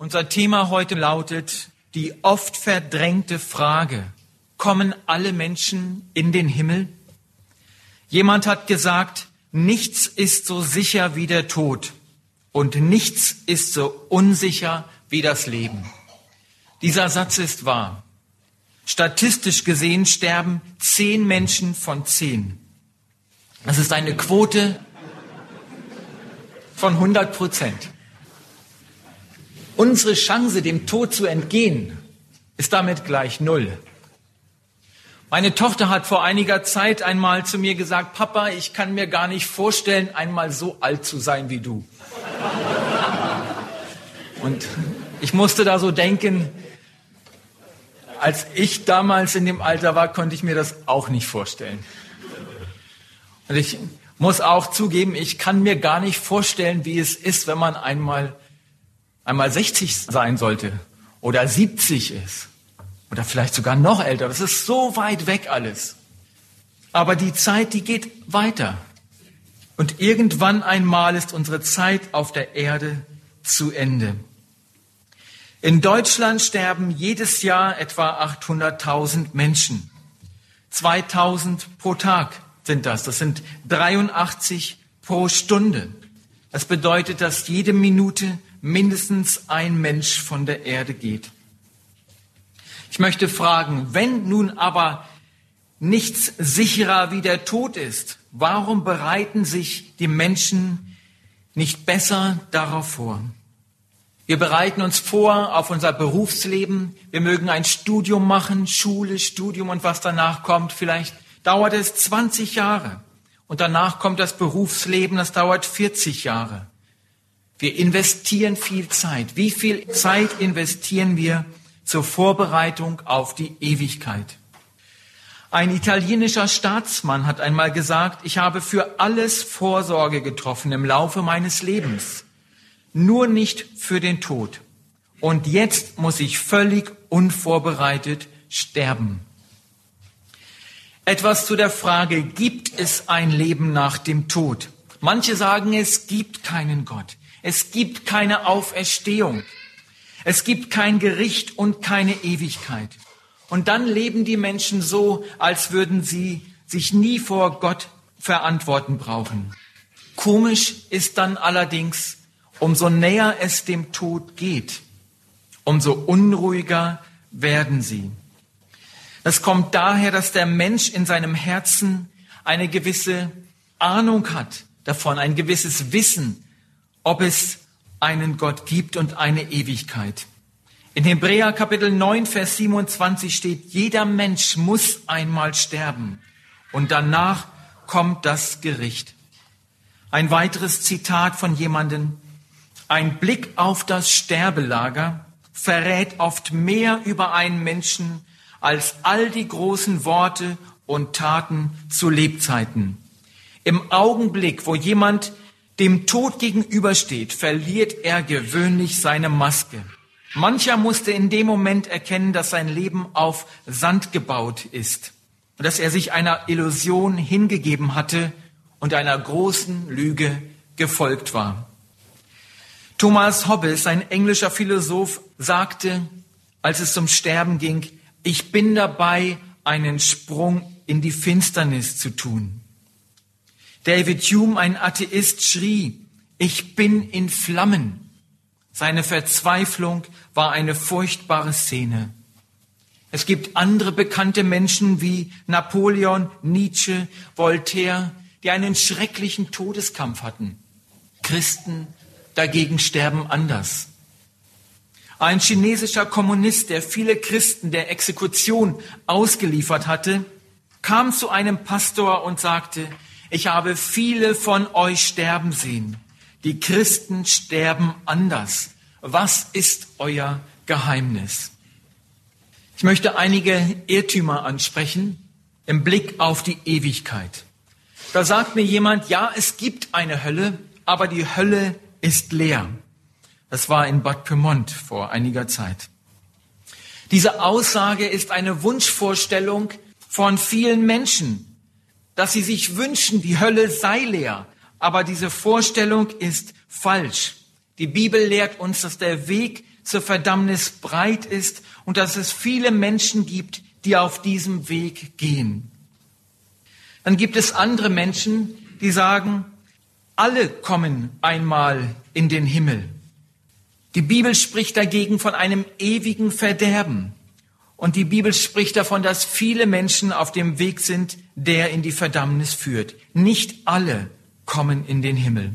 Unser Thema heute lautet die oft verdrängte Frage, kommen alle Menschen in den Himmel? Jemand hat gesagt, nichts ist so sicher wie der Tod und nichts ist so unsicher wie das Leben. Dieser Satz ist wahr. Statistisch gesehen sterben zehn Menschen von zehn. Das ist eine Quote von 100 Prozent. Unsere Chance, dem Tod zu entgehen, ist damit gleich null. Meine Tochter hat vor einiger Zeit einmal zu mir gesagt, Papa, ich kann mir gar nicht vorstellen, einmal so alt zu sein wie du. Und ich musste da so denken, als ich damals in dem Alter war, konnte ich mir das auch nicht vorstellen. Und ich muss auch zugeben, ich kann mir gar nicht vorstellen, wie es ist, wenn man einmal, einmal 60 sein sollte oder 70 ist oder vielleicht sogar noch älter. Das ist so weit weg alles. Aber die Zeit, die geht weiter. Und irgendwann einmal ist unsere Zeit auf der Erde zu Ende. In Deutschland sterben jedes Jahr etwa 800.000 Menschen. 2000 pro Tag sind das. Das sind 83 pro Stunde. Das bedeutet, dass jede Minute mindestens ein Mensch von der Erde geht. Ich möchte fragen, wenn nun aber nichts sicherer wie der Tod ist, warum bereiten sich die Menschen nicht besser darauf vor? Wir bereiten uns vor auf unser Berufsleben. Wir mögen ein Studium machen, Schule, Studium und was danach kommt. Vielleicht dauert es 20 Jahre und danach kommt das Berufsleben, das dauert 40 Jahre. Wir investieren viel Zeit. Wie viel Zeit investieren wir zur Vorbereitung auf die Ewigkeit? Ein italienischer Staatsmann hat einmal gesagt, ich habe für alles Vorsorge getroffen im Laufe meines Lebens nur nicht für den Tod. Und jetzt muss ich völlig unvorbereitet sterben. Etwas zu der Frage, gibt es ein Leben nach dem Tod? Manche sagen, es gibt keinen Gott. Es gibt keine Auferstehung. Es gibt kein Gericht und keine Ewigkeit. Und dann leben die Menschen so, als würden sie sich nie vor Gott verantworten brauchen. Komisch ist dann allerdings, Umso näher es dem Tod geht, umso unruhiger werden sie. Das kommt daher, dass der Mensch in seinem Herzen eine gewisse Ahnung hat davon, ein gewisses Wissen, ob es einen Gott gibt und eine Ewigkeit. In Hebräer Kapitel 9, Vers 27 steht, jeder Mensch muss einmal sterben und danach kommt das Gericht. Ein weiteres Zitat von jemandem, ein Blick auf das Sterbelager verrät oft mehr über einen Menschen als all die großen Worte und Taten zu Lebzeiten. Im Augenblick, wo jemand dem Tod gegenübersteht, verliert er gewöhnlich seine Maske. Mancher musste in dem Moment erkennen, dass sein Leben auf Sand gebaut ist dass er sich einer Illusion hingegeben hatte und einer großen Lüge gefolgt war. Thomas Hobbes, ein englischer Philosoph, sagte, als es zum Sterben ging, ich bin dabei, einen Sprung in die Finsternis zu tun. David Hume, ein Atheist, schrie, ich bin in Flammen. Seine Verzweiflung war eine furchtbare Szene. Es gibt andere bekannte Menschen wie Napoleon, Nietzsche, Voltaire, die einen schrecklichen Todeskampf hatten. Christen dagegen sterben anders. Ein chinesischer Kommunist, der viele Christen der Exekution ausgeliefert hatte, kam zu einem Pastor und sagte, ich habe viele von euch sterben sehen. Die Christen sterben anders. Was ist euer Geheimnis? Ich möchte einige Irrtümer ansprechen im Blick auf die Ewigkeit. Da sagt mir jemand, ja, es gibt eine Hölle, aber die Hölle ist leer. Das war in Bad Pyrmont vor einiger Zeit. Diese Aussage ist eine Wunschvorstellung von vielen Menschen, dass sie sich wünschen, die Hölle sei leer. Aber diese Vorstellung ist falsch. Die Bibel lehrt uns, dass der Weg zur Verdammnis breit ist und dass es viele Menschen gibt, die auf diesem Weg gehen. Dann gibt es andere Menschen, die sagen, alle kommen einmal in den Himmel. Die Bibel spricht dagegen von einem ewigen Verderben. Und die Bibel spricht davon, dass viele Menschen auf dem Weg sind, der in die Verdammnis führt. Nicht alle kommen in den Himmel.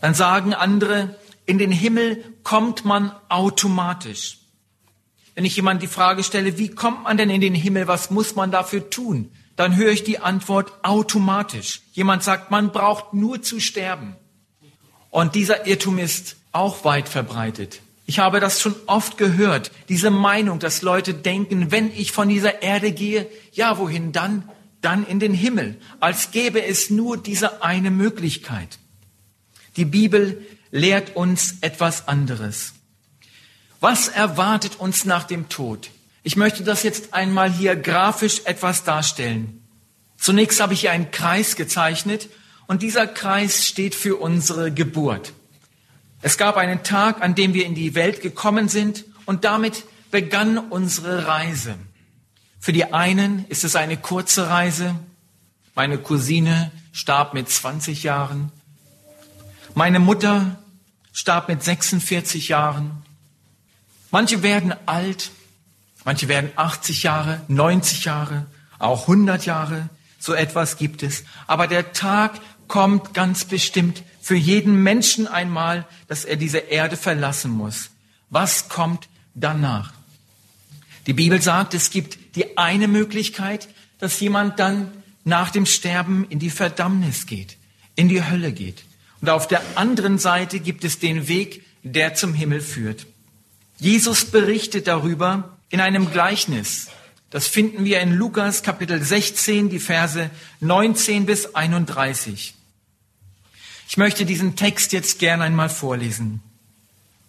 Dann sagen andere, in den Himmel kommt man automatisch. Wenn ich jemand die Frage stelle, wie kommt man denn in den Himmel, was muss man dafür tun? Dann höre ich die Antwort automatisch. Jemand sagt, man braucht nur zu sterben. Und dieser Irrtum ist auch weit verbreitet. Ich habe das schon oft gehört, diese Meinung, dass Leute denken, wenn ich von dieser Erde gehe, ja, wohin dann? Dann in den Himmel, als gäbe es nur diese eine Möglichkeit. Die Bibel lehrt uns etwas anderes. Was erwartet uns nach dem Tod? Ich möchte das jetzt einmal hier grafisch etwas darstellen. Zunächst habe ich hier einen Kreis gezeichnet und dieser Kreis steht für unsere Geburt. Es gab einen Tag, an dem wir in die Welt gekommen sind und damit begann unsere Reise. Für die einen ist es eine kurze Reise. Meine Cousine starb mit 20 Jahren. Meine Mutter starb mit 46 Jahren. Manche werden alt, manche werden 80 Jahre, 90 Jahre, auch 100 Jahre. So etwas gibt es. Aber der Tag kommt ganz bestimmt für jeden Menschen einmal, dass er diese Erde verlassen muss. Was kommt danach? Die Bibel sagt, es gibt die eine Möglichkeit, dass jemand dann nach dem Sterben in die Verdammnis geht, in die Hölle geht. Und auf der anderen Seite gibt es den Weg, der zum Himmel führt. Jesus berichtet darüber in einem Gleichnis. Das finden wir in Lukas Kapitel 16, die Verse 19 bis 31. Ich möchte diesen Text jetzt gern einmal vorlesen.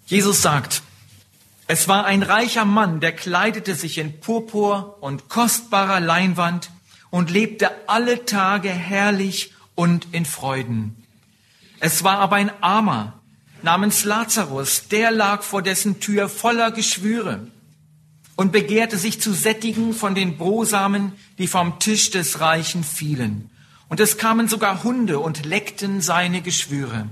Jesus sagt, es war ein reicher Mann, der kleidete sich in Purpur und kostbarer Leinwand und lebte alle Tage herrlich und in Freuden. Es war aber ein Armer namens Lazarus, der lag vor dessen Tür voller Geschwüre und begehrte sich zu sättigen von den Brosamen, die vom Tisch des Reichen fielen. Und es kamen sogar Hunde und leckten seine Geschwüre.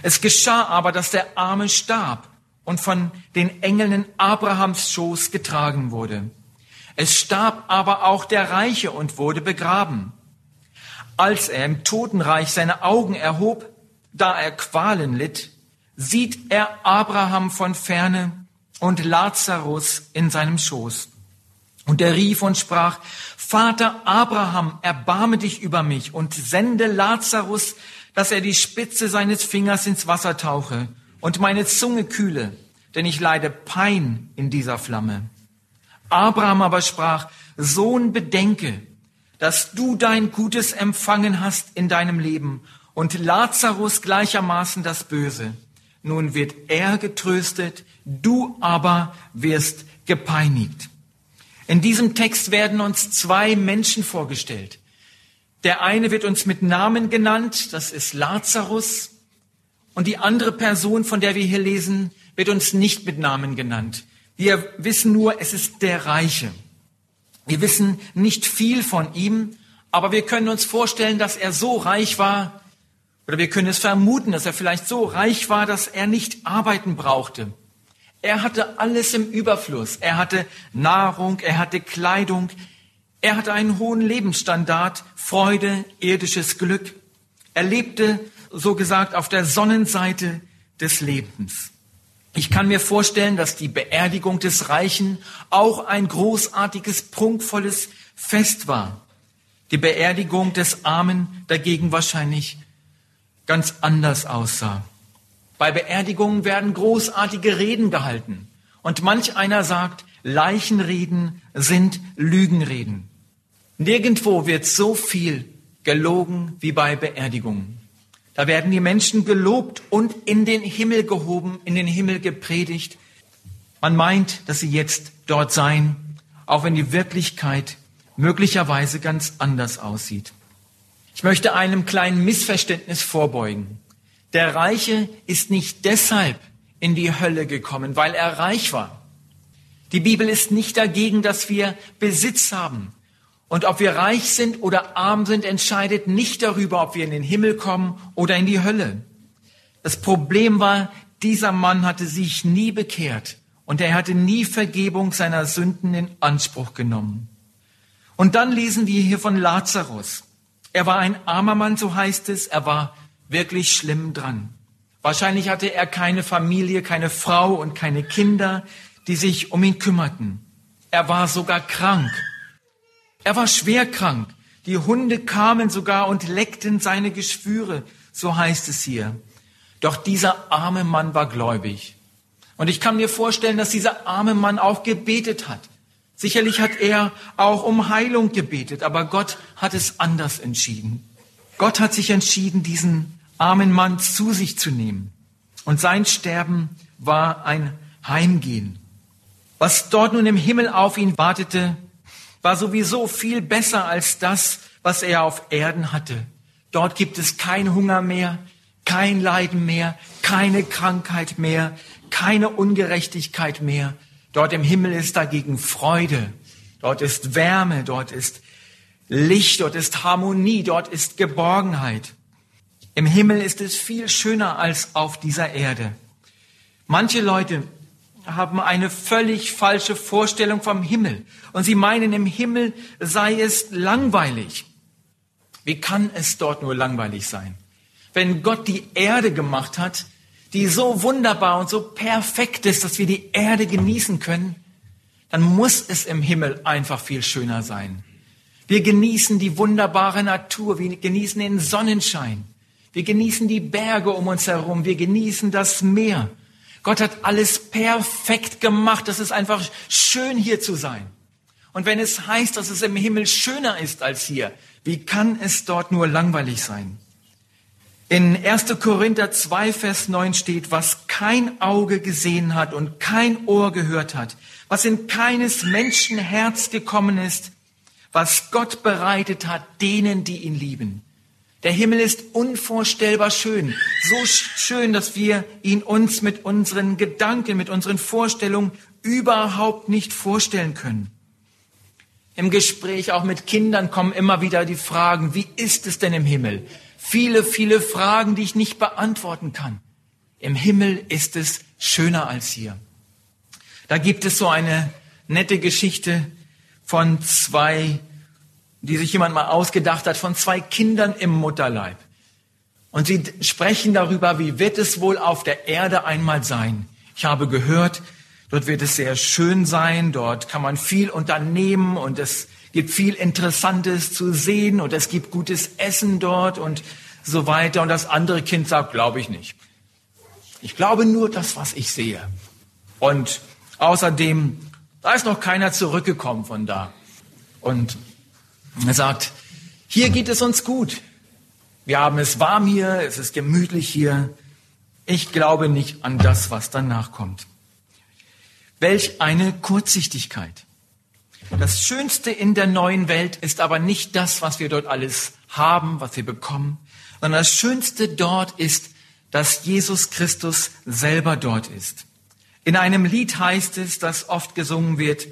Es geschah aber, dass der Arme starb und von den Engeln in Abrahams Schoß getragen wurde. Es starb aber auch der Reiche und wurde begraben. Als er im Totenreich seine Augen erhob, da er Qualen litt, sieht er Abraham von ferne und Lazarus in seinem Schoß. Und er rief und sprach, Vater Abraham, erbarme dich über mich und sende Lazarus, dass er die Spitze seines Fingers ins Wasser tauche und meine Zunge kühle, denn ich leide Pein in dieser Flamme. Abraham aber sprach, Sohn, bedenke, dass du dein Gutes empfangen hast in deinem Leben und Lazarus gleichermaßen das Böse. Nun wird er getröstet, du aber wirst gepeinigt. In diesem Text werden uns zwei Menschen vorgestellt. Der eine wird uns mit Namen genannt, das ist Lazarus. Und die andere Person, von der wir hier lesen, wird uns nicht mit Namen genannt. Wir wissen nur, es ist der Reiche. Wir wissen nicht viel von ihm, aber wir können uns vorstellen, dass er so reich war, oder wir können es vermuten, dass er vielleicht so reich war, dass er nicht arbeiten brauchte. Er hatte alles im Überfluss. Er hatte Nahrung, er hatte Kleidung, er hatte einen hohen Lebensstandard, Freude, irdisches Glück. Er lebte, so gesagt, auf der Sonnenseite des Lebens. Ich kann mir vorstellen, dass die Beerdigung des Reichen auch ein großartiges, prunkvolles Fest war. Die Beerdigung des Armen dagegen wahrscheinlich ganz anders aussah. Bei Beerdigungen werden großartige Reden gehalten. Und manch einer sagt, Leichenreden sind Lügenreden. Nirgendwo wird so viel gelogen wie bei Beerdigungen. Da werden die Menschen gelobt und in den Himmel gehoben, in den Himmel gepredigt. Man meint, dass sie jetzt dort seien, auch wenn die Wirklichkeit möglicherweise ganz anders aussieht. Ich möchte einem kleinen Missverständnis vorbeugen. Der Reiche ist nicht deshalb in die Hölle gekommen, weil er reich war. Die Bibel ist nicht dagegen, dass wir Besitz haben. Und ob wir reich sind oder arm sind, entscheidet nicht darüber, ob wir in den Himmel kommen oder in die Hölle. Das Problem war, dieser Mann hatte sich nie bekehrt und er hatte nie Vergebung seiner Sünden in Anspruch genommen. Und dann lesen wir hier von Lazarus. Er war ein armer Mann, so heißt es. Er war wirklich schlimm dran. Wahrscheinlich hatte er keine Familie, keine Frau und keine Kinder, die sich um ihn kümmerten. Er war sogar krank. Er war schwer krank. Die Hunde kamen sogar und leckten seine Geschwüre, so heißt es hier. Doch dieser arme Mann war gläubig. Und ich kann mir vorstellen, dass dieser arme Mann auch gebetet hat. Sicherlich hat er auch um Heilung gebetet, aber Gott hat es anders entschieden. Gott hat sich entschieden, diesen armen Mann zu sich zu nehmen. Und sein Sterben war ein Heimgehen. Was dort nun im Himmel auf ihn wartete, war sowieso viel besser als das, was er auf Erden hatte. Dort gibt es kein Hunger mehr, kein Leiden mehr, keine Krankheit mehr, keine Ungerechtigkeit mehr. Dort im Himmel ist dagegen Freude, dort ist Wärme, dort ist Licht, dort ist Harmonie, dort ist Geborgenheit. Im Himmel ist es viel schöner als auf dieser Erde. Manche Leute haben eine völlig falsche Vorstellung vom Himmel und sie meinen, im Himmel sei es langweilig. Wie kann es dort nur langweilig sein? Wenn Gott die Erde gemacht hat, die so wunderbar und so perfekt ist, dass wir die Erde genießen können, dann muss es im Himmel einfach viel schöner sein. Wir genießen die wunderbare Natur, wir genießen den Sonnenschein, wir genießen die Berge um uns herum. Wir genießen das Meer. Gott hat alles perfekt gemacht. Es ist einfach schön hier zu sein. Und wenn es heißt, dass es im Himmel schöner ist als hier, wie kann es dort nur langweilig sein? In 1. Korinther 2, Vers 9 steht, was kein Auge gesehen hat und kein Ohr gehört hat, was in keines Menschen Herz gekommen ist, was Gott bereitet hat denen, die ihn lieben. Der Himmel ist unvorstellbar schön. So schön, dass wir ihn uns mit unseren Gedanken, mit unseren Vorstellungen überhaupt nicht vorstellen können. Im Gespräch auch mit Kindern kommen immer wieder die Fragen, wie ist es denn im Himmel? Viele, viele Fragen, die ich nicht beantworten kann. Im Himmel ist es schöner als hier. Da gibt es so eine nette Geschichte von zwei die sich jemand mal ausgedacht hat, von zwei Kindern im Mutterleib. Und sie sprechen darüber, wie wird es wohl auf der Erde einmal sein. Ich habe gehört, dort wird es sehr schön sein, dort kann man viel unternehmen und es gibt viel Interessantes zu sehen und es gibt gutes Essen dort und so weiter. Und das andere Kind sagt, glaube ich nicht. Ich glaube nur das, was ich sehe. Und außerdem, da ist noch keiner zurückgekommen von da. Und er sagt, hier geht es uns gut. Wir haben es warm hier, es ist gemütlich hier. Ich glaube nicht an das, was danach kommt. Welch eine Kurzsichtigkeit. Das Schönste in der neuen Welt ist aber nicht das, was wir dort alles haben, was wir bekommen, sondern das Schönste dort ist, dass Jesus Christus selber dort ist. In einem Lied heißt es, das oft gesungen wird,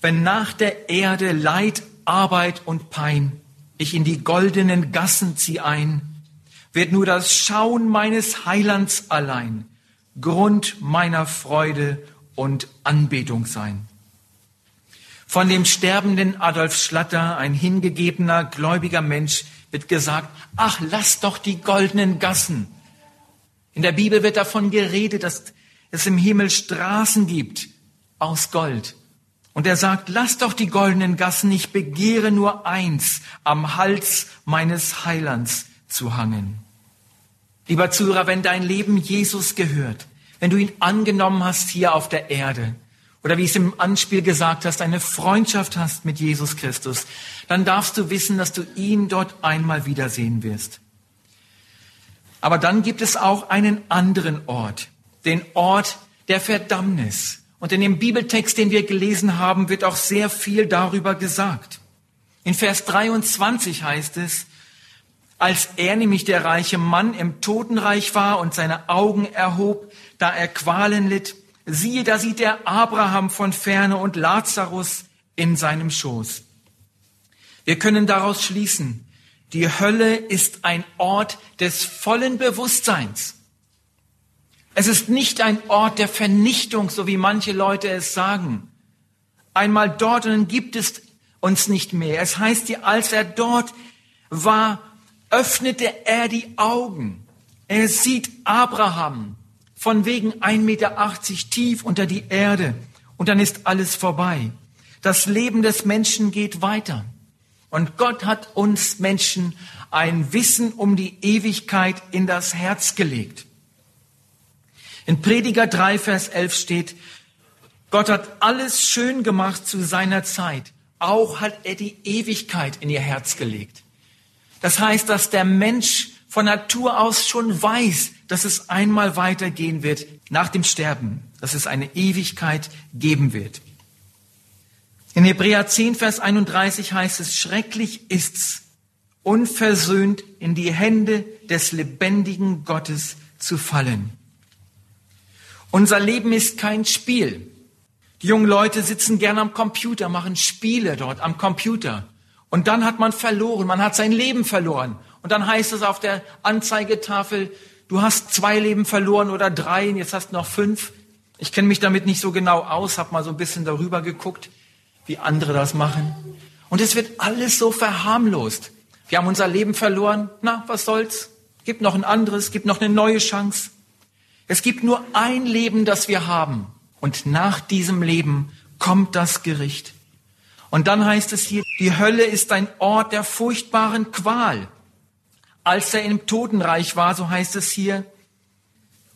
wenn nach der Erde Leid Arbeit und Pein, ich in die goldenen Gassen zieh ein, wird nur das Schauen meines Heilands allein Grund meiner Freude und Anbetung sein. Von dem sterbenden Adolf Schlatter, ein hingegebener, gläubiger Mensch, wird gesagt, ach, lass doch die goldenen Gassen. In der Bibel wird davon geredet, dass es im Himmel Straßen gibt aus Gold. Und er sagt, lass doch die goldenen Gassen, ich begehre nur eins, am Hals meines Heilands zu hangen. Lieber Zuhörer, wenn dein Leben Jesus gehört, wenn du ihn angenommen hast hier auf der Erde, oder wie ich es im Anspiel gesagt hast, eine Freundschaft hast mit Jesus Christus, dann darfst du wissen, dass du ihn dort einmal wiedersehen wirst. Aber dann gibt es auch einen anderen Ort, den Ort der Verdammnis. Und in dem Bibeltext, den wir gelesen haben, wird auch sehr viel darüber gesagt. In Vers 23 heißt es, Als er nämlich der reiche Mann im Totenreich war und seine Augen erhob, da er Qualen litt, siehe, da sieht er Abraham von ferne und Lazarus in seinem Schoß. Wir können daraus schließen, die Hölle ist ein Ort des vollen Bewusstseins. Es ist nicht ein Ort der Vernichtung, so wie manche Leute es sagen. Einmal dort und dann gibt es uns nicht mehr. Es heißt als er dort war, öffnete er die Augen. Er sieht Abraham von wegen 1,80 Meter tief unter die Erde und dann ist alles vorbei. Das Leben des Menschen geht weiter. Und Gott hat uns Menschen ein Wissen um die Ewigkeit in das Herz gelegt. In Prediger 3, Vers 11 steht, Gott hat alles schön gemacht zu seiner Zeit. Auch hat er die Ewigkeit in ihr Herz gelegt. Das heißt, dass der Mensch von Natur aus schon weiß, dass es einmal weitergehen wird nach dem Sterben, dass es eine Ewigkeit geben wird. In Hebräer 10, Vers 31 heißt es, schrecklich ist's, unversöhnt in die Hände des lebendigen Gottes zu fallen. Unser Leben ist kein Spiel. Die jungen Leute sitzen gerne am Computer, machen Spiele dort am Computer. Und dann hat man verloren, man hat sein Leben verloren. Und dann heißt es auf der Anzeigetafel, du hast zwei Leben verloren oder drei, und jetzt hast du noch fünf. Ich kenne mich damit nicht so genau aus, habe mal so ein bisschen darüber geguckt wie andere das machen. Und es wird alles so verharmlost. Wir haben unser Leben verloren. Na, was soll's? Gibt noch ein anderes, gibt noch eine neue Chance. Es gibt nur ein Leben, das wir haben. Und nach diesem Leben kommt das Gericht. Und dann heißt es hier, die Hölle ist ein Ort der furchtbaren Qual. Als er im Totenreich war, so heißt es hier,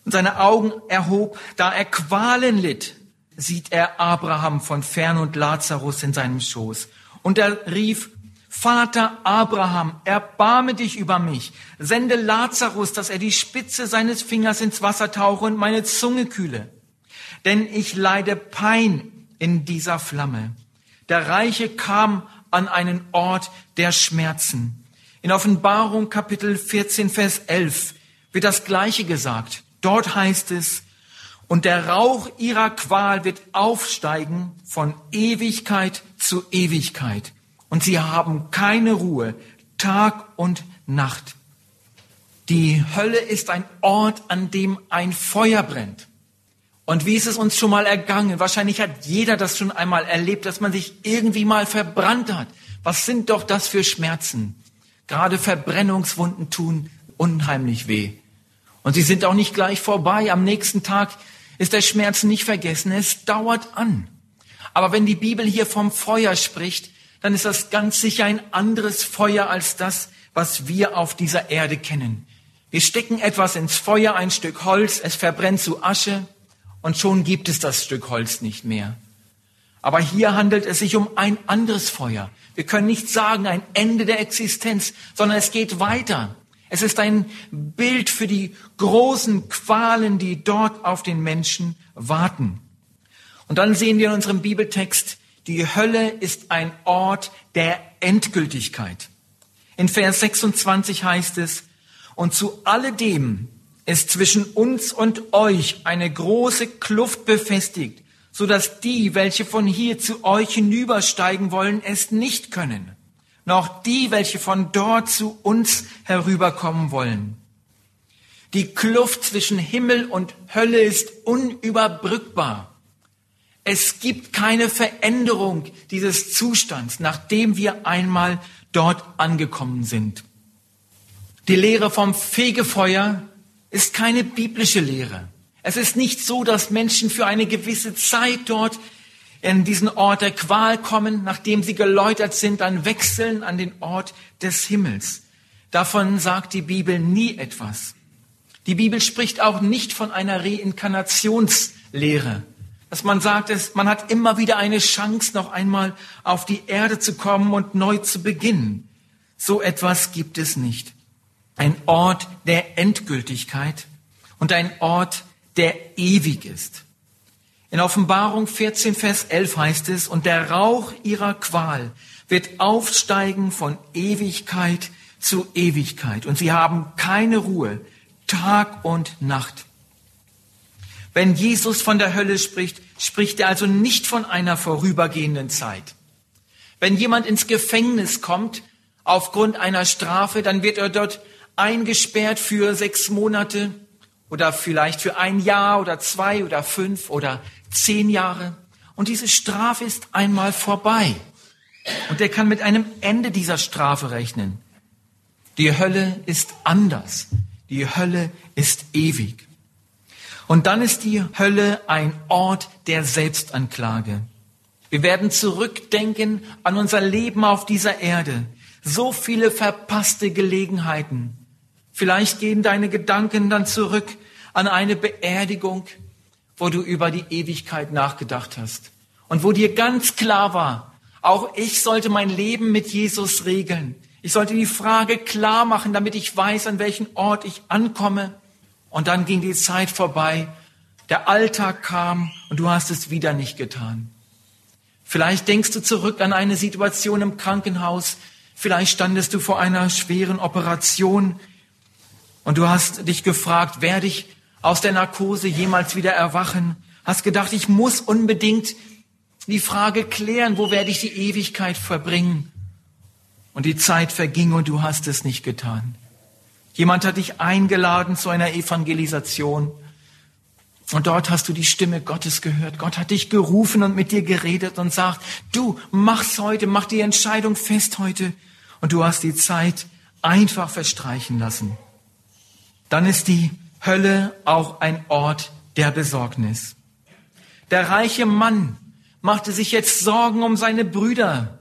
und seine Augen erhob, da er Qualen litt, sieht er Abraham von fern und Lazarus in seinem Schoß. Und er rief, Vater Abraham, erbarme dich über mich. Sende Lazarus, dass er die Spitze seines Fingers ins Wasser tauche und meine Zunge kühle. Denn ich leide Pein in dieser Flamme. Der Reiche kam an einen Ort der Schmerzen. In Offenbarung Kapitel 14, Vers 11 wird das Gleiche gesagt. Dort heißt es, und der Rauch ihrer Qual wird aufsteigen von Ewigkeit zu Ewigkeit. Und sie haben keine Ruhe, Tag und Nacht. Die Hölle ist ein Ort, an dem ein Feuer brennt. Und wie ist es uns schon mal ergangen? Wahrscheinlich hat jeder das schon einmal erlebt, dass man sich irgendwie mal verbrannt hat. Was sind doch das für Schmerzen? Gerade Verbrennungswunden tun unheimlich weh. Und sie sind auch nicht gleich vorbei. Am nächsten Tag ist der Schmerz nicht vergessen. Es dauert an. Aber wenn die Bibel hier vom Feuer spricht, dann ist das ganz sicher ein anderes Feuer als das, was wir auf dieser Erde kennen. Wir stecken etwas ins Feuer, ein Stück Holz, es verbrennt zu Asche und schon gibt es das Stück Holz nicht mehr. Aber hier handelt es sich um ein anderes Feuer. Wir können nicht sagen ein Ende der Existenz, sondern es geht weiter. Es ist ein Bild für die großen Qualen, die dort auf den Menschen warten. Und dann sehen wir in unserem Bibeltext, die Hölle ist ein Ort der Endgültigkeit. In Vers 26 heißt es, und zu alledem ist zwischen uns und euch eine große Kluft befestigt, so dass die, welche von hier zu euch hinübersteigen wollen, es nicht können noch die, welche von dort zu uns herüberkommen wollen. Die Kluft zwischen Himmel und Hölle ist unüberbrückbar. Es gibt keine Veränderung dieses Zustands, nachdem wir einmal dort angekommen sind. Die Lehre vom Fegefeuer ist keine biblische Lehre. Es ist nicht so, dass Menschen für eine gewisse Zeit dort in diesen Ort der Qual kommen, nachdem sie geläutert sind, dann wechseln an den Ort des Himmels. Davon sagt die Bibel nie etwas. Die Bibel spricht auch nicht von einer Reinkarnationslehre, dass man sagt, dass man hat immer wieder eine Chance, noch einmal auf die Erde zu kommen und neu zu beginnen. So etwas gibt es nicht. Ein Ort der Endgültigkeit und ein Ort, der ewig ist. In Offenbarung 14, Vers 11 heißt es, und der Rauch ihrer Qual wird aufsteigen von Ewigkeit zu Ewigkeit und sie haben keine Ruhe, Tag und Nacht. Wenn Jesus von der Hölle spricht, spricht er also nicht von einer vorübergehenden Zeit. Wenn jemand ins Gefängnis kommt aufgrund einer Strafe, dann wird er dort eingesperrt für sechs Monate oder vielleicht für ein Jahr oder zwei oder fünf oder zehn Jahre. Und diese Strafe ist einmal vorbei. Und er kann mit einem Ende dieser Strafe rechnen. Die Hölle ist anders. Die Hölle ist ewig. Und dann ist die Hölle ein Ort der Selbstanklage. Wir werden zurückdenken an unser Leben auf dieser Erde. So viele verpasste Gelegenheiten. Vielleicht gehen deine Gedanken dann zurück an eine Beerdigung, wo du über die Ewigkeit nachgedacht hast und wo dir ganz klar war, auch ich sollte mein Leben mit Jesus regeln. Ich sollte die Frage klar machen, damit ich weiß, an welchen Ort ich ankomme. Und dann ging die Zeit vorbei, der Alltag kam und du hast es wieder nicht getan. Vielleicht denkst du zurück an eine Situation im Krankenhaus. Vielleicht standest du vor einer schweren Operation und du hast dich gefragt, werde ich aus der Narkose jemals wieder erwachen? Hast gedacht, ich muss unbedingt die Frage klären, wo werde ich die Ewigkeit verbringen? Und die Zeit verging und du hast es nicht getan. Jemand hat dich eingeladen zu einer Evangelisation. Und dort hast du die Stimme Gottes gehört. Gott hat dich gerufen und mit dir geredet und sagt, du mach's heute, mach die Entscheidung fest heute. Und du hast die Zeit einfach verstreichen lassen. Dann ist die Hölle auch ein Ort der Besorgnis. Der reiche Mann machte sich jetzt Sorgen um seine Brüder,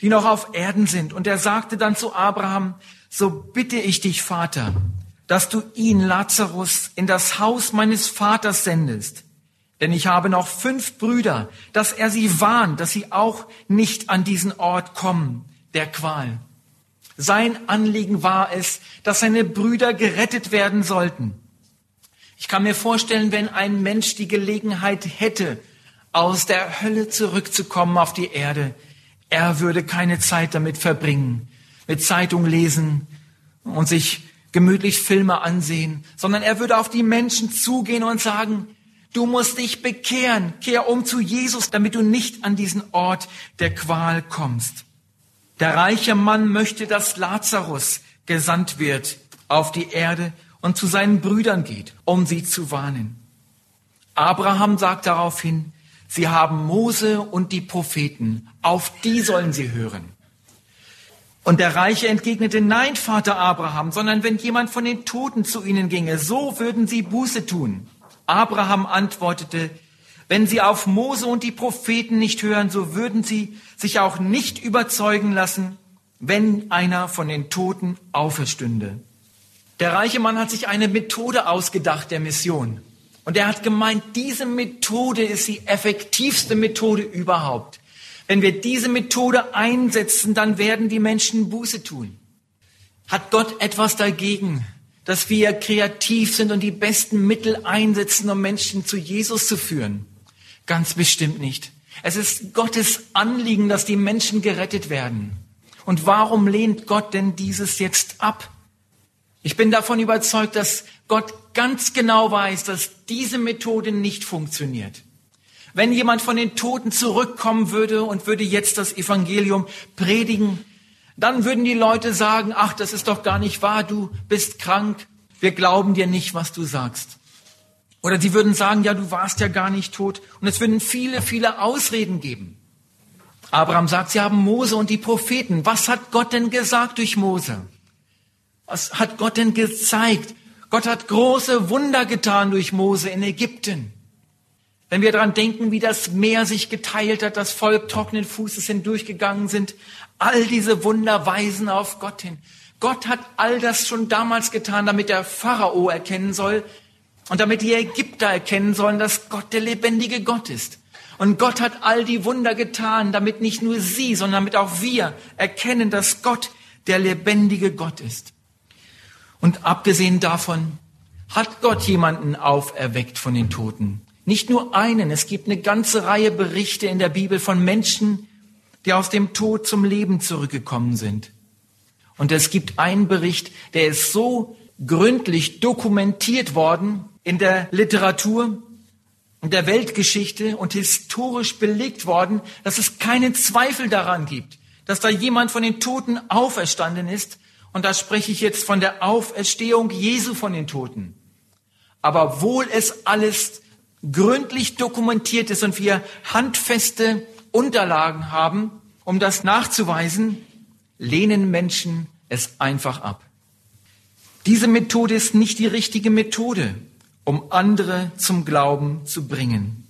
die noch auf Erden sind. Und er sagte dann zu Abraham, so bitte ich dich, Vater, dass du ihn, Lazarus, in das Haus meines Vaters sendest. Denn ich habe noch fünf Brüder, dass er sie warnt, dass sie auch nicht an diesen Ort kommen, der Qual. Sein Anliegen war es, dass seine Brüder gerettet werden sollten. Ich kann mir vorstellen, wenn ein Mensch die Gelegenheit hätte, aus der Hölle zurückzukommen auf die Erde. Er würde keine Zeit damit verbringen, mit Zeitung lesen und sich gemütlich Filme ansehen, sondern er würde auf die Menschen zugehen und sagen, du musst dich bekehren, kehr um zu Jesus, damit du nicht an diesen Ort der Qual kommst. Der reiche Mann möchte, dass Lazarus gesandt wird auf die Erde und zu seinen Brüdern geht, um sie zu warnen. Abraham sagt daraufhin, Sie haben Mose und die Propheten. Auf die sollen sie hören. Und der Reiche entgegnete, nein, Vater Abraham, sondern wenn jemand von den Toten zu ihnen ginge, so würden sie Buße tun. Abraham antwortete, wenn sie auf Mose und die Propheten nicht hören, so würden sie sich auch nicht überzeugen lassen, wenn einer von den Toten auferstünde. Der reiche Mann hat sich eine Methode ausgedacht der Mission. Und er hat gemeint, diese Methode ist die effektivste Methode überhaupt. Wenn wir diese Methode einsetzen, dann werden die Menschen Buße tun. Hat Gott etwas dagegen, dass wir kreativ sind und die besten Mittel einsetzen, um Menschen zu Jesus zu führen? Ganz bestimmt nicht. Es ist Gottes Anliegen, dass die Menschen gerettet werden. Und warum lehnt Gott denn dieses jetzt ab? Ich bin davon überzeugt, dass Gott ganz genau weiß, dass diese Methode nicht funktioniert. Wenn jemand von den Toten zurückkommen würde und würde jetzt das Evangelium predigen, dann würden die Leute sagen, ach, das ist doch gar nicht wahr, du bist krank, wir glauben dir nicht, was du sagst. Oder sie würden sagen, ja, du warst ja gar nicht tot. Und es würden viele, viele Ausreden geben. Abraham sagt, sie haben Mose und die Propheten. Was hat Gott denn gesagt durch Mose? Was hat Gott denn gezeigt? Gott hat große Wunder getan durch Mose in Ägypten. Wenn wir daran denken, wie das Meer sich geteilt hat, das Volk trockenen Fußes hindurchgegangen sind, all diese Wunder weisen auf Gott hin. Gott hat all das schon damals getan, damit der Pharao erkennen soll und damit die Ägypter erkennen sollen, dass Gott der lebendige Gott ist. Und Gott hat all die Wunder getan, damit nicht nur sie, sondern damit auch wir erkennen, dass Gott der lebendige Gott ist. Und abgesehen davon hat Gott jemanden auferweckt von den Toten. Nicht nur einen, es gibt eine ganze Reihe Berichte in der Bibel von Menschen, die aus dem Tod zum Leben zurückgekommen sind. Und es gibt einen Bericht, der ist so gründlich dokumentiert worden in der Literatur, in der Weltgeschichte und historisch belegt worden, dass es keinen Zweifel daran gibt, dass da jemand von den Toten auferstanden ist. Und da spreche ich jetzt von der Auferstehung Jesu von den Toten. Aber wohl es alles gründlich dokumentiert ist und wir handfeste Unterlagen haben, um das nachzuweisen, lehnen Menschen es einfach ab. Diese Methode ist nicht die richtige Methode, um andere zum Glauben zu bringen.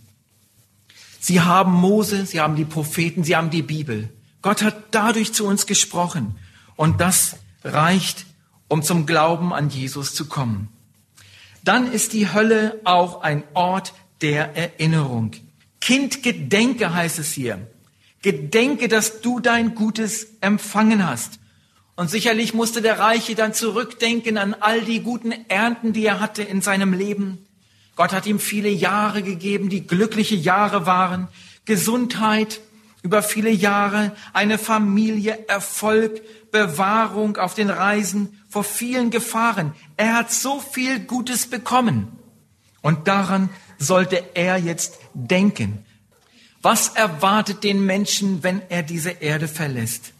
Sie haben Mose, sie haben die Propheten, sie haben die Bibel. Gott hat dadurch zu uns gesprochen und das reicht, um zum Glauben an Jesus zu kommen. Dann ist die Hölle auch ein Ort der Erinnerung. Kind, gedenke heißt es hier. Gedenke, dass du dein Gutes empfangen hast. Und sicherlich musste der Reiche dann zurückdenken an all die guten Ernten, die er hatte in seinem Leben. Gott hat ihm viele Jahre gegeben, die glückliche Jahre waren. Gesundheit über viele Jahre, eine Familie, Erfolg, Bewahrung auf den Reisen vor vielen Gefahren. Er hat so viel Gutes bekommen. Und daran sollte er jetzt denken. Was erwartet den Menschen, wenn er diese Erde verlässt?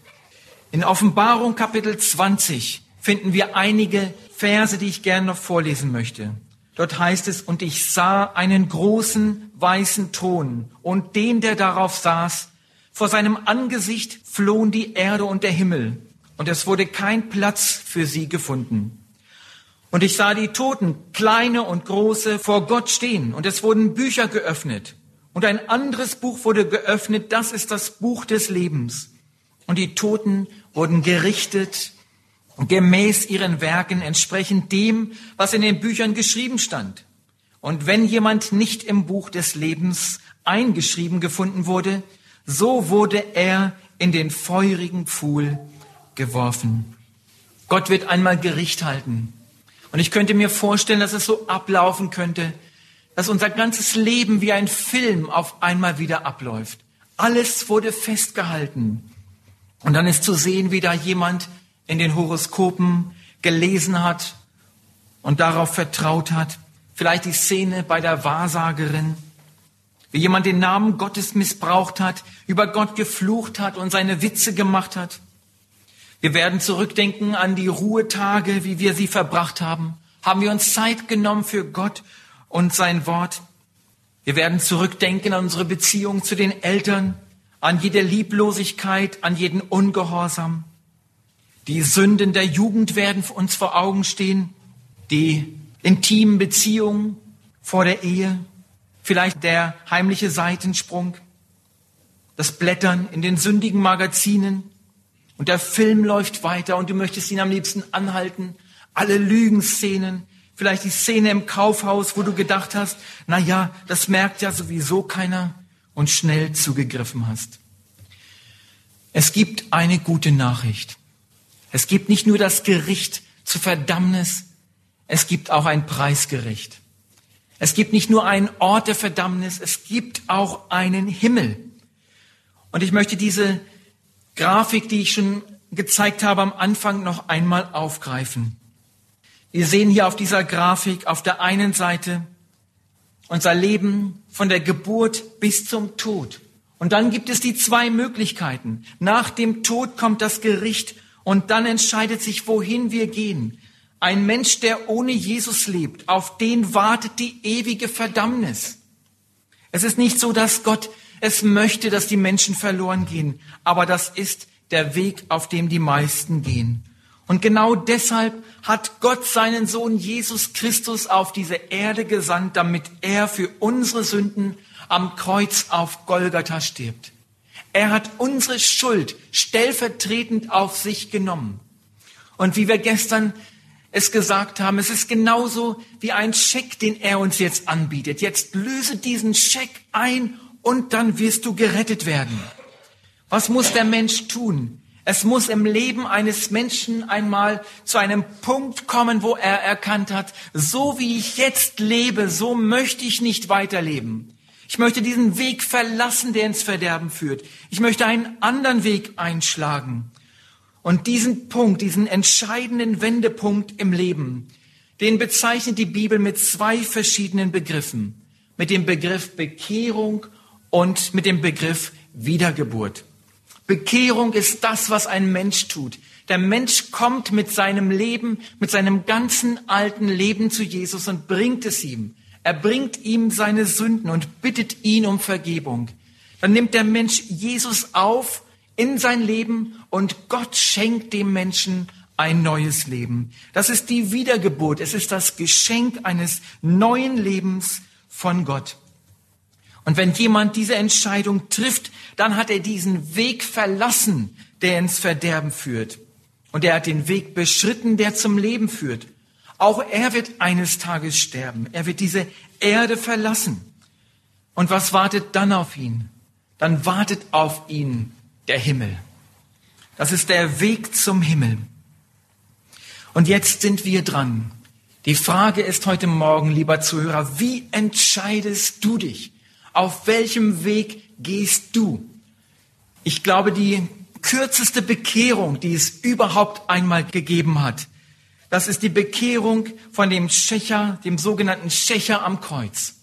In Offenbarung Kapitel 20 finden wir einige Verse, die ich gerne noch vorlesen möchte. Dort heißt es, und ich sah einen großen weißen Thron und den, der darauf saß. Vor seinem Angesicht flohen die Erde und der Himmel und es wurde kein Platz für sie gefunden. Und ich sah die Toten, kleine und große, vor Gott stehen und es wurden Bücher geöffnet. Und ein anderes Buch wurde geöffnet, das ist das Buch des Lebens. Und die Toten wurden gerichtet gemäß ihren Werken entsprechend dem, was in den Büchern geschrieben stand. Und wenn jemand nicht im Buch des Lebens eingeschrieben gefunden wurde, so wurde er in den feurigen Pfuhl geworfen. Gott wird einmal Gericht halten. Und ich könnte mir vorstellen, dass es so ablaufen könnte, dass unser ganzes Leben wie ein Film auf einmal wieder abläuft. Alles wurde festgehalten. Und dann ist zu sehen, wie da jemand in den Horoskopen gelesen hat und darauf vertraut hat. Vielleicht die Szene bei der Wahrsagerin, wie jemand den Namen Gottes missbraucht hat, über Gott geflucht hat und seine Witze gemacht hat. Wir werden zurückdenken an die Ruhetage, wie wir sie verbracht haben. Haben wir uns Zeit genommen für Gott und sein Wort? Wir werden zurückdenken an unsere Beziehung zu den Eltern, an jede Lieblosigkeit, an jeden Ungehorsam. Die Sünden der Jugend werden uns vor Augen stehen, die intimen Beziehungen vor der Ehe, vielleicht der heimliche Seitensprung, das Blättern in den sündigen Magazinen und der Film läuft weiter und du möchtest ihn am liebsten anhalten, alle Lügenszenen, vielleicht die Szene im Kaufhaus, wo du gedacht hast, na ja, das merkt ja sowieso keiner und schnell zugegriffen hast. Es gibt eine gute Nachricht. Es gibt nicht nur das Gericht zur Verdammnis, es gibt auch ein Preisgericht. Es gibt nicht nur einen Ort der Verdammnis, es gibt auch einen Himmel. Und ich möchte diese Grafik, die ich schon gezeigt habe am Anfang, noch einmal aufgreifen. Wir sehen hier auf dieser Grafik auf der einen Seite unser Leben von der Geburt bis zum Tod. Und dann gibt es die zwei Möglichkeiten. Nach dem Tod kommt das Gericht und dann entscheidet sich, wohin wir gehen. Ein Mensch, der ohne Jesus lebt, auf den wartet die ewige Verdammnis. Es ist nicht so, dass Gott es möchte, dass die Menschen verloren gehen, aber das ist der Weg, auf dem die meisten gehen. Und genau deshalb hat Gott seinen Sohn Jesus Christus auf diese Erde gesandt, damit er für unsere Sünden am Kreuz auf Golgatha stirbt. Er hat unsere Schuld stellvertretend auf sich genommen. Und wie wir gestern es gesagt haben, es ist genauso wie ein Scheck, den er uns jetzt anbietet. Jetzt löse diesen Scheck ein und dann wirst du gerettet werden. Was muss der Mensch tun? Es muss im Leben eines Menschen einmal zu einem Punkt kommen, wo er erkannt hat, so wie ich jetzt lebe, so möchte ich nicht weiterleben. Ich möchte diesen Weg verlassen, der ins Verderben führt. Ich möchte einen anderen Weg einschlagen. Und diesen Punkt, diesen entscheidenden Wendepunkt im Leben, den bezeichnet die Bibel mit zwei verschiedenen Begriffen. Mit dem Begriff Bekehrung und mit dem Begriff Wiedergeburt. Bekehrung ist das, was ein Mensch tut. Der Mensch kommt mit seinem Leben, mit seinem ganzen alten Leben zu Jesus und bringt es ihm. Er bringt ihm seine Sünden und bittet ihn um Vergebung. Dann nimmt der Mensch Jesus auf in sein Leben und Gott schenkt dem Menschen ein neues Leben. Das ist die Wiedergeburt. Es ist das Geschenk eines neuen Lebens von Gott. Und wenn jemand diese Entscheidung trifft, dann hat er diesen Weg verlassen, der ins Verderben führt. Und er hat den Weg beschritten, der zum Leben führt. Auch er wird eines Tages sterben. Er wird diese Erde verlassen. Und was wartet dann auf ihn? Dann wartet auf ihn der Himmel. Das ist der Weg zum Himmel. Und jetzt sind wir dran. Die Frage ist heute Morgen, lieber Zuhörer, wie entscheidest du dich? Auf welchem Weg gehst du? Ich glaube, die kürzeste Bekehrung, die es überhaupt einmal gegeben hat, das ist die Bekehrung von dem Schächer, dem sogenannten Schächer am Kreuz.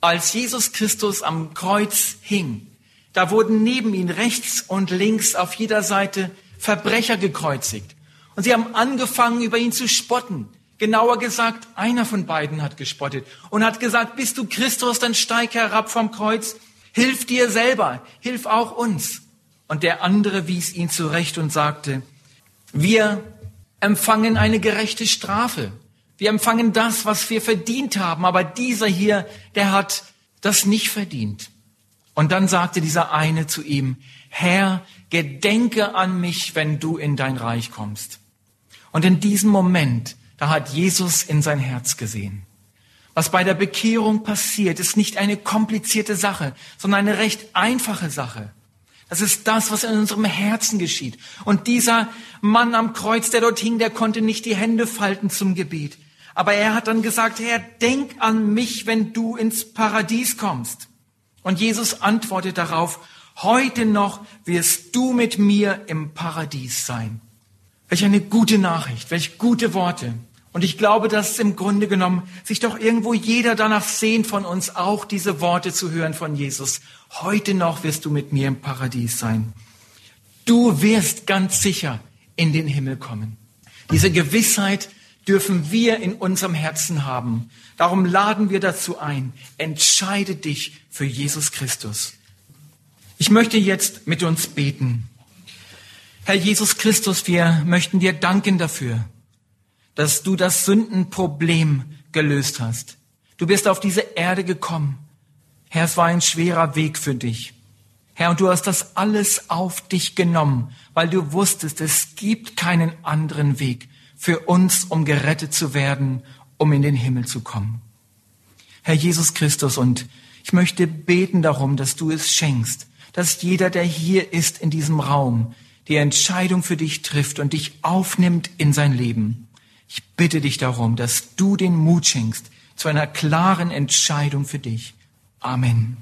Als Jesus Christus am Kreuz hing, da wurden neben ihm rechts und links auf jeder Seite Verbrecher gekreuzigt. Und sie haben angefangen, über ihn zu spotten. Genauer gesagt, einer von beiden hat gespottet und hat gesagt, bist du Christus, dann steig herab vom Kreuz, hilf dir selber, hilf auch uns. Und der andere wies ihn zurecht und sagte, wir empfangen eine gerechte Strafe. Wir empfangen das, was wir verdient haben. Aber dieser hier, der hat das nicht verdient. Und dann sagte dieser eine zu ihm, Herr, gedenke an mich, wenn du in dein Reich kommst. Und in diesem Moment, da hat Jesus in sein Herz gesehen. Was bei der Bekehrung passiert, ist nicht eine komplizierte Sache, sondern eine recht einfache Sache. Das ist das, was in unserem Herzen geschieht. Und dieser Mann am Kreuz, der dort hing, der konnte nicht die Hände falten zum Gebet. Aber er hat dann gesagt, Herr, denk an mich, wenn du ins Paradies kommst. Und Jesus antwortet darauf, heute noch wirst du mit mir im Paradies sein. Welch eine gute Nachricht, welch gute Worte. Und ich glaube, dass im Grunde genommen sich doch irgendwo jeder danach sehnt von uns, auch diese Worte zu hören von Jesus. Heute noch wirst du mit mir im Paradies sein. Du wirst ganz sicher in den Himmel kommen. Diese Gewissheit dürfen wir in unserem Herzen haben. Darum laden wir dazu ein. Entscheide dich für Jesus Christus. Ich möchte jetzt mit uns beten. Herr Jesus Christus, wir möchten dir danken dafür, dass du das Sündenproblem gelöst hast. Du bist auf diese Erde gekommen. Herr, es war ein schwerer Weg für dich. Herr, und du hast das alles auf dich genommen, weil du wusstest, es gibt keinen anderen Weg für uns, um gerettet zu werden, um in den Himmel zu kommen. Herr Jesus Christus, und ich möchte beten darum, dass du es schenkst, dass jeder, der hier ist in diesem Raum, die Entscheidung für dich trifft und dich aufnimmt in sein Leben. Ich bitte dich darum, dass du den Mut schenkst zu einer klaren Entscheidung für dich. Amen.